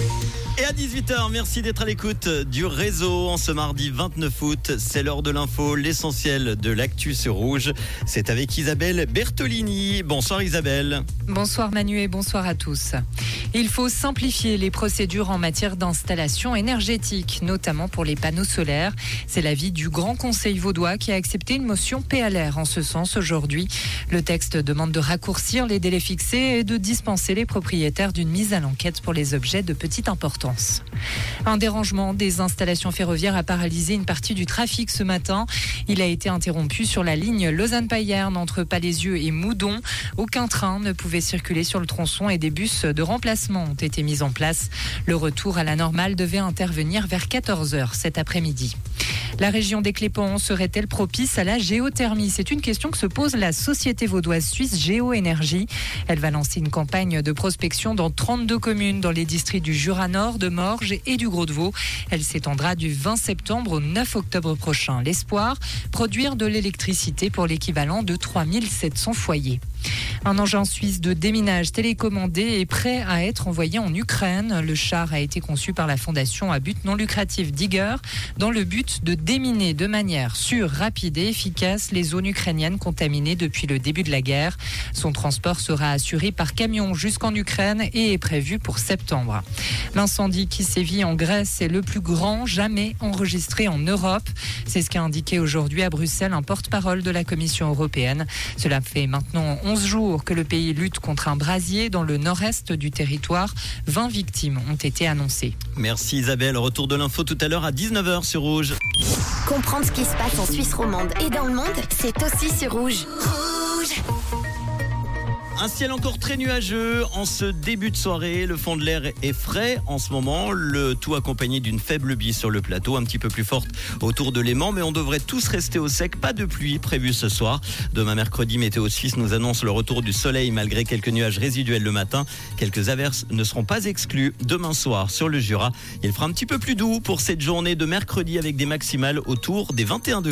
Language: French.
Thank you. Et à 18h, merci d'être à l'écoute du réseau en ce mardi 29 août. C'est l'heure de l'info, l'essentiel de l'actu sur Rouge. C'est avec Isabelle Bertolini. Bonsoir Isabelle. Bonsoir Manu et bonsoir à tous. Il faut simplifier les procédures en matière d'installation énergétique, notamment pour les panneaux solaires. C'est l'avis du Grand Conseil vaudois qui a accepté une motion PLR en ce sens aujourd'hui. Le texte demande de raccourcir les délais fixés et de dispenser les propriétaires d'une mise à l'enquête pour les objets de petite importance. Un dérangement des installations ferroviaires a paralysé une partie du trafic ce matin. Il a été interrompu sur la ligne Lausanne-Payerne entre Palaisieux et Moudon. Aucun train ne pouvait circuler sur le tronçon et des bus de remplacement ont été mis en place. Le retour à la normale devait intervenir vers 14h cet après-midi. La région des Clépons serait-elle propice à la géothermie? C'est une question que se pose la société vaudoise suisse Géoénergie. Elle va lancer une campagne de prospection dans 32 communes dans les districts du Jura Nord, de Morges et du Gros de Vaud. Elle s'étendra du 20 septembre au 9 octobre prochain. L'espoir, produire de l'électricité pour l'équivalent de 3700 foyers. Un engin suisse de déminage télécommandé est prêt à être envoyé en Ukraine. Le char a été conçu par la fondation à but non lucratif Digger dans le but de déminer de manière sûre, rapide et efficace les zones ukrainiennes contaminées depuis le début de la guerre. Son transport sera assuré par camion jusqu'en Ukraine et est prévu pour septembre. L'incendie qui sévit en Grèce est le plus grand jamais enregistré en Europe. C'est ce qu'a indiqué aujourd'hui à Bruxelles un porte-parole de la Commission européenne. Cela fait maintenant 11 jours que le pays lutte contre un brasier dans le nord-est du territoire. 20 victimes ont été annoncées. Merci Isabelle. Retour de l'info tout à l'heure à 19h sur Rouge. Comprendre ce qui se passe en Suisse romande et dans le monde, c'est aussi sur Rouge. Un ciel encore très nuageux en ce début de soirée. Le fond de l'air est frais en ce moment. Le tout accompagné d'une faible bise sur le plateau, un petit peu plus forte autour de l'aimant. Mais on devrait tous rester au sec. Pas de pluie prévue ce soir. Demain mercredi, Météo Suisse nous annonce le retour du soleil malgré quelques nuages résiduels le matin. Quelques averses ne seront pas exclues demain soir sur le Jura. Il fera un petit peu plus doux pour cette journée de mercredi avec des maximales autour des 21 degrés.